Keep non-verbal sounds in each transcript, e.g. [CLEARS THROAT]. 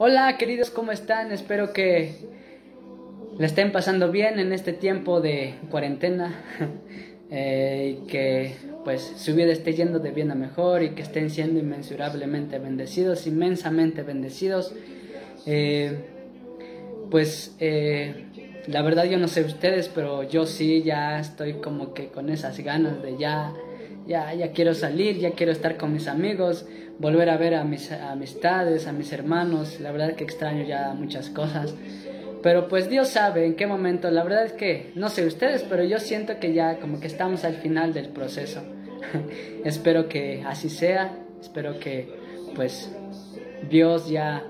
Hola queridos, ¿cómo están? Espero que le estén pasando bien en este tiempo de cuarentena [LAUGHS] eh, y que pues su vida esté yendo de bien a mejor y que estén siendo inmensurablemente bendecidos, inmensamente bendecidos. Eh, pues eh, la verdad yo no sé ustedes, pero yo sí ya estoy como que con esas ganas de ya, ya, ya quiero salir, ya quiero estar con mis amigos, volver a ver a mis amistades, a mis hermanos. La verdad que extraño ya muchas cosas. Pero pues Dios sabe en qué momento. La verdad es que no sé ustedes, pero yo siento que ya como que estamos al final del proceso. [LAUGHS] espero que así sea. Espero que pues Dios ya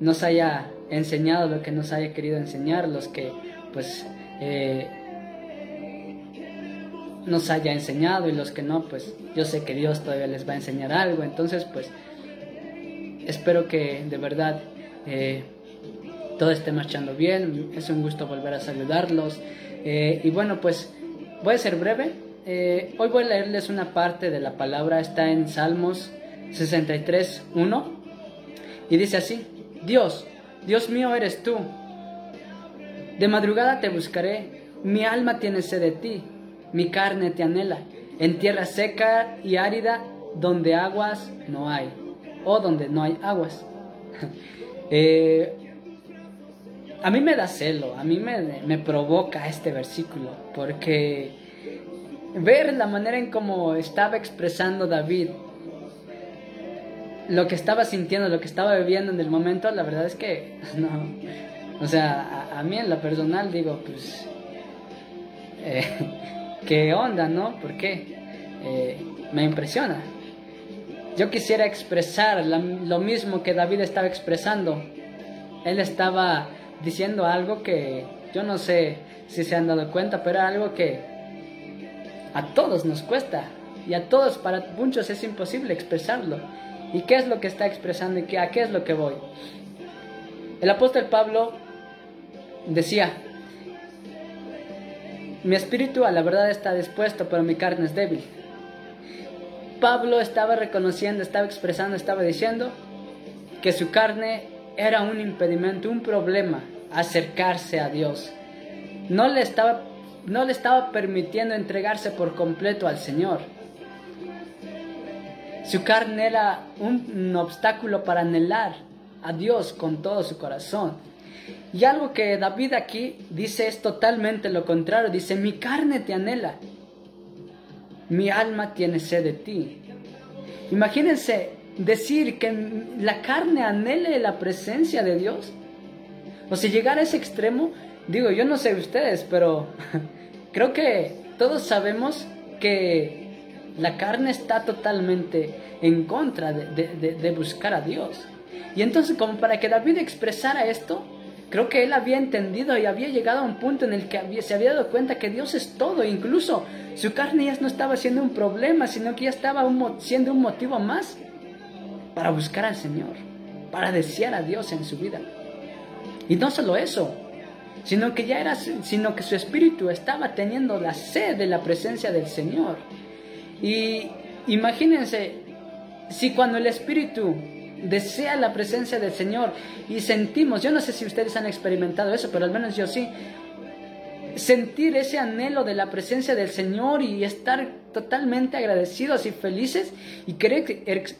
nos haya enseñado lo que nos haya querido enseñar, los que pues eh, nos haya enseñado y los que no, pues yo sé que Dios todavía les va a enseñar algo, entonces pues espero que de verdad eh, todo esté marchando bien, es un gusto volver a saludarlos. Eh, y bueno pues voy a ser breve, hoy voy a leerles una parte de la palabra, está en Salmos 63, 1 y dice así, Dios, Dios mío eres tú. De madrugada te buscaré, mi alma tiene sed de ti, mi carne te anhela, en tierra seca y árida donde aguas no hay, o donde no hay aguas. [LAUGHS] Eh, a mí me da celo, a mí me, me provoca este versículo, porque ver la manera en cómo estaba expresando David lo que estaba sintiendo, lo que estaba viviendo en el momento, la verdad es que [LAUGHS] no. O sea, a, mí en lo personal digo, pues, eh, [LAUGHS] ¿qué onda, no? ¿Por qué? Eh, me impresiona. Yo quisiera expresar lo mismo que David estaba expresando. Él estaba diciendo algo que yo no sé si se han dado cuenta, pero algo que a todos nos cuesta y a todos, para muchos es imposible expresarlo. ¿Y qué es lo que está expresando y a qué es lo que voy? El apóstol Pablo decía, mi espíritu a la verdad está dispuesto, pero mi carne es débil. Pablo estaba reconociendo, estaba expresando, estaba diciendo que su carne era un impedimento, un problema acercarse a Dios. No le estaba, no le estaba permitiendo entregarse por completo al Señor. Su carne era un, obstáculo para anhelar a Dios con todo su corazón. Y algo que David aquí dice es totalmente lo contrario. Dice, mi carne te anhela, mi alma tiene sed de ti. Imagínense decir que la carne anhele la presencia de Dios. O si llegar a ese extremo, digo, yo no sé ustedes, pero [LAUGHS] creo que todos sabemos que la carne está totalmente en contra de, buscar a Dios. Y entonces como para que David expresara esto, creo que él había entendido y había llegado a un punto en el que se había dado cuenta que Dios es todo. Incluso su carne ya no estaba siendo un problema, sino que ya estaba siendo un motivo más para buscar al Señor, para desear a Dios en su vida. Y no solo eso, sino que ya era, sino que su espíritu estaba teniendo la sed de la presencia del Señor. Y imagínense, si cuando el Espíritu desea la presencia del Señor y sentimos, yo no sé si ustedes han experimentado eso, pero al menos yo sí, sentir ese anhelo de la presencia del Señor y estar totalmente agradecidos y felices y querer,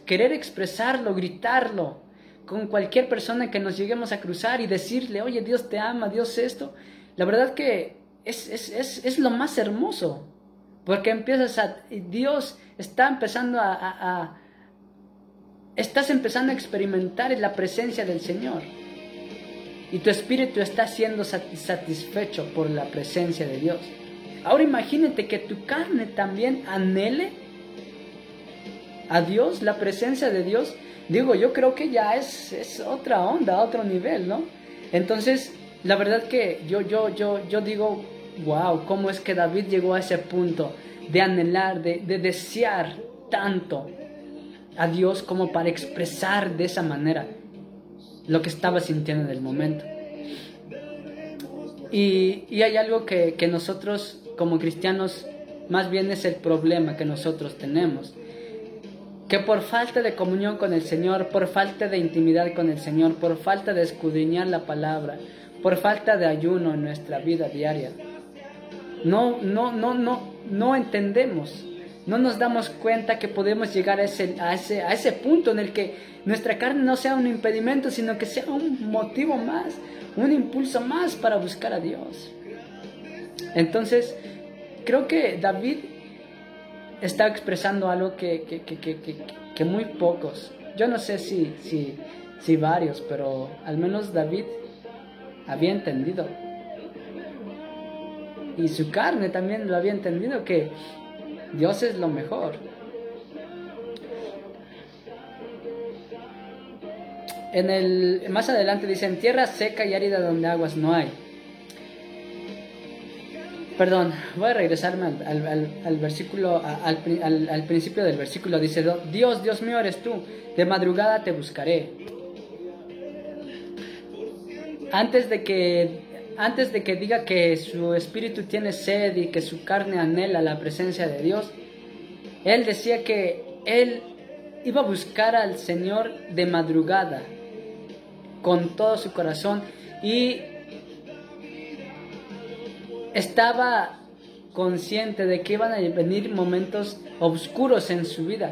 querer expresarlo, gritarlo con cualquier persona que nos lleguemos a cruzar y decirle, oye, Dios te ama, Dios esto, la verdad que es, es, es lo más hermoso. Porque empiezas a... Dios está empezando a, Estás empezando a experimentar la presencia del Señor. Y tu espíritu está siendo satisfecho por la presencia de Dios. Ahora imagínate que tu carne también anhele a Dios, la presencia de Dios. Digo, yo creo que ya es, es otra onda, otro nivel, ¿no? Entonces, la verdad que yo, yo, yo, yo digo, wow, cómo es que David llegó a ese punto de anhelar, de, desear tanto a Dios como para expresar de esa manera lo que estaba sintiendo en el momento. Y, y hay algo que, que, nosotros como cristianos, más bien es el problema que nosotros tenemos. que por falta de comunión con el Señor, por falta de intimidad con el Señor, por falta de escudriñar la palabra, por falta de ayuno en nuestra vida diaria, no, no, no, no, no entendemos, no nos damos cuenta que podemos llegar a ese, a ese, a ese punto en el que nuestra carne no sea un impedimento, sino que sea un motivo más, un impulso más para buscar a Dios. Entonces, creo que David está expresando algo que, que, que, que muy pocos, yo no sé si, si, si varios, pero al menos David había entendido. Y su carne también lo había entendido que Dios es lo mejor. En el, más adelante dice, en tierra seca y árida donde aguas no hay. Perdón, voy a regresarme al, versículo, al, al, principio del versículo. Dice, Dios, Dios mío eres tú, de madrugada te buscaré. Antes de que, antes de que diga que su espíritu tiene sed y que su carne anhela la presencia de Dios, él decía que él iba a buscar al Señor de madrugada, con todo su corazón, y estaba consciente de que iban a venir momentos oscuros en su vida.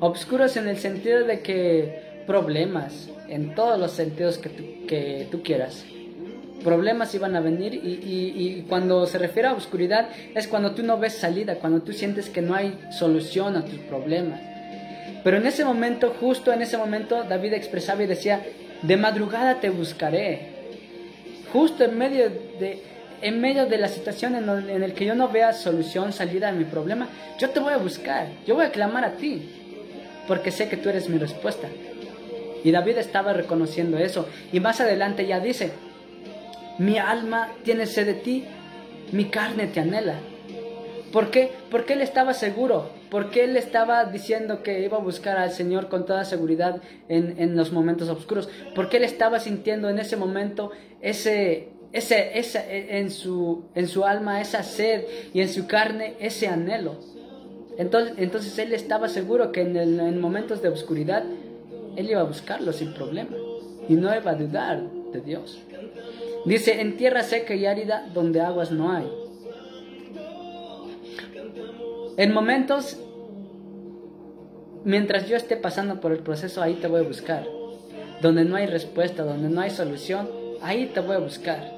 Oscuros en el sentido de que problemas, en todos los sentidos que tú, que tú quieras. Problemas iban a venir y, y, cuando se refiere a oscuridad es cuando tú no ves salida, cuando tú sientes que no hay solución a tus problemas. Pero en ese momento, justo en ese momento, David expresaba y decía, de madrugada te buscaré. Justo en medio de, en medio de la situación en, en el que yo no vea solución, salida a mi problema, yo te voy a buscar, yo voy a clamar a ti, porque sé que tú eres mi respuesta. Y David estaba reconociendo eso. Y más adelante ya dice, mi alma tiene sed de ti, mi carne te anhela. ¿Por qué? Porque él estaba seguro, porque él estaba diciendo que iba a buscar al Señor con toda seguridad en, en los momentos oscuros, porque él estaba sintiendo en ese momento ese, ese, ese, en, su, en su alma esa sed y en su carne ese anhelo. Entonces, entonces él estaba seguro que en, en momentos de oscuridad él iba a buscarlo sin problema y no iba a dudar de Dios. Dice, en tierra seca y árida donde aguas no hay. En momentos, mientras yo esté pasando por el proceso, ahí te voy a buscar. Donde no hay respuesta, donde no hay solución, ahí te voy a buscar.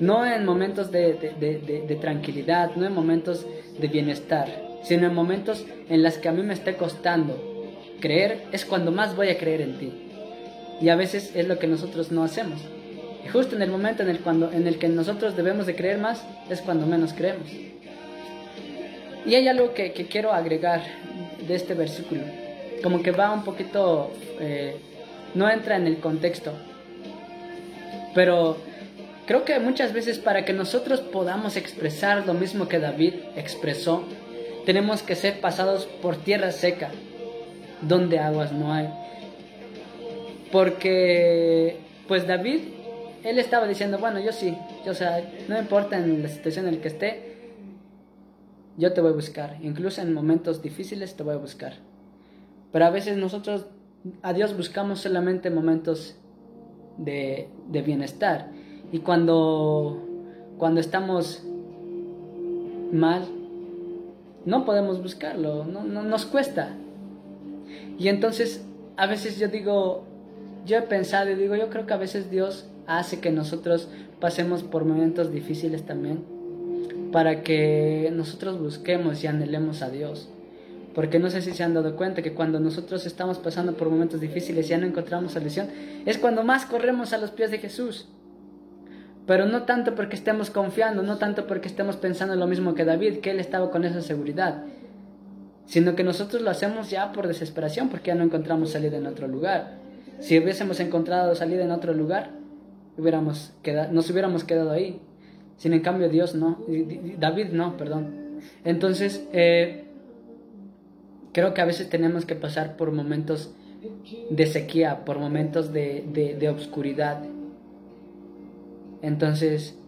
No en momentos de, de tranquilidad, no en momentos de bienestar, sino en momentos en los que a mí me esté costando creer es cuando más voy a creer en ti. Y a veces es lo que nosotros no hacemos. Y justo en el momento en el, cuando, en el que nosotros debemos de creer más es cuando menos creemos. Y hay algo que, quiero agregar de este versículo. Como que va un poquito... Eh, no entra en el contexto. Pero creo que muchas veces para que nosotros podamos expresar lo mismo que David expresó, tenemos que ser pasados por tierra seca, donde aguas no hay. Porque, pues David, él estaba diciendo, bueno, yo sí, yo, o sea, no importa en la situación en la que esté, yo te voy a buscar. Incluso en momentos difíciles te voy a buscar. Pero a veces nosotros a Dios buscamos solamente momentos de, de bienestar. Y cuando, cuando estamos mal, no podemos buscarlo, no, no, nos cuesta. Y entonces a veces yo digo, yo he pensado y digo, yo creo que a veces Dios hace que nosotros pasemos por momentos difíciles también para que nosotros busquemos y anhelemos a Dios. Porque no sé si se han dado cuenta que cuando nosotros estamos pasando por momentos difíciles y ya no encontramos solución, es cuando más corremos a los pies de Jesús. Pero no tanto porque estemos confiando, no tanto porque estemos pensando lo mismo que David, que él estaba con esa seguridad, sino que nosotros lo hacemos ya por desesperación porque ya no encontramos salida en otro lugar. Si hubiésemos encontrado salida en otro lugar, hubiéramos quedado, nos hubiéramos quedado ahí. Sin en cambio Dios no, David no, perdón. Entonces, eh, creo que a veces tenemos que pasar por momentos de sequía, por momentos de, de, obscuridad. Entonces,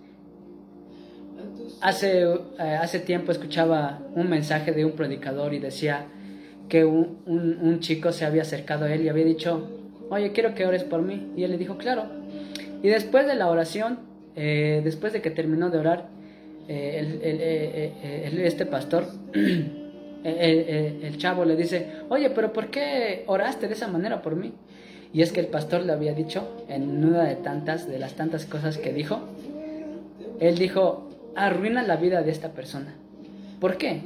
Hace, eh, hace tiempo escuchaba un mensaje de un predicador y decía que un, un, chico se había acercado a él y había dicho, oye, quiero que ores por mí. Y él le dijo, claro. Y después de la oración, eh, después de que terminó de orar, eh, eh, este pastor, [CLEARS THROAT] el, chavo le dice, oye, pero ¿por qué oraste de esa manera por mí? Y es que el pastor le había dicho, en una de tantas, de las tantas cosas que dijo, él dijo, arruina la vida de esta persona. ¿Por qué?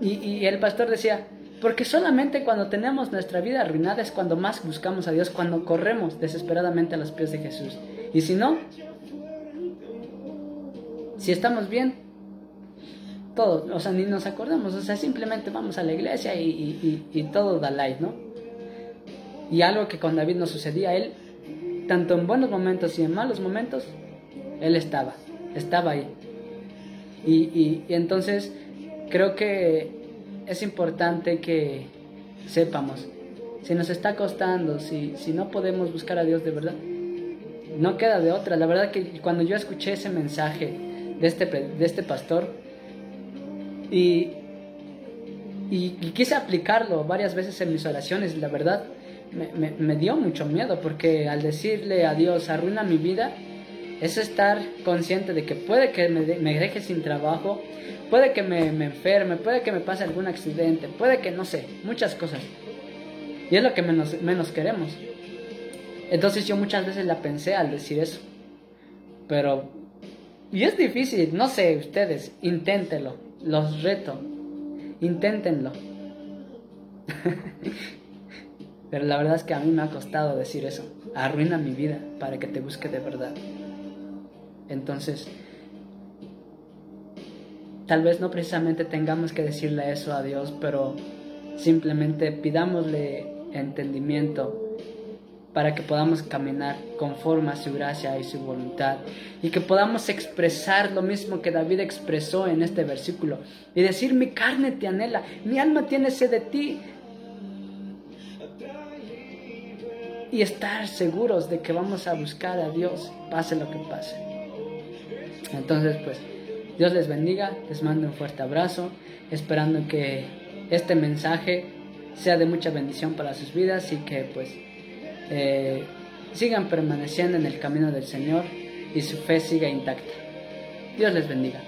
Y, el pastor decía, porque solamente cuando tenemos nuestra vida arruinada es cuando más buscamos a Dios, cuando corremos desesperadamente a los pies de Jesús. Y si no, si estamos bien, todo, o sea, ni nos acordamos, o sea, simplemente vamos a la iglesia y, todo da light, ¿no? Y algo que con David no sucedía, él, tanto en buenos momentos y en malos momentos, él estaba, estaba ahí. y entonces creo que es importante que sepamos, si nos está costando, si, si no podemos buscar a Dios de verdad, no queda de otra. La verdad que cuando yo escuché ese mensaje de este, de este pastor y, y, quise aplicarlo varias veces en mis oraciones, la verdad me, me, dio mucho miedo porque al decirle a Dios, arruina mi vida, es estar consciente de que puede que me, me deje sin trabajo, Puede que me, enferme, puede que me pase algún accidente, puede que no sé, muchas cosas. Y es lo que menos, menos queremos. Entonces yo muchas veces la pensé al decir eso. Pero... Y es difícil, no sé, ustedes, inténtenlo, los reto, inténtenlo. [LAUGHS] Pero la verdad es que a mí me ha costado decir eso. Arruina mi vida para que te busque de verdad. Entonces, Tal vez no precisamente tengamos que decirle eso a Dios, pero simplemente pidámosle entendimiento para que podamos caminar conforme a su gracia y su voluntad y que podamos expresar lo mismo que David expresó en este versículo y decir mi carne te anhela, mi alma tiene sed de ti y estar seguros de que vamos a buscar a Dios pase lo que pase. Entonces pues Dios les bendiga, les mando un fuerte abrazo, esperando que este mensaje sea de mucha bendición para sus vidas y que pues eh, sigan permaneciendo en el camino del Señor y su fe siga intacta. Dios les bendiga.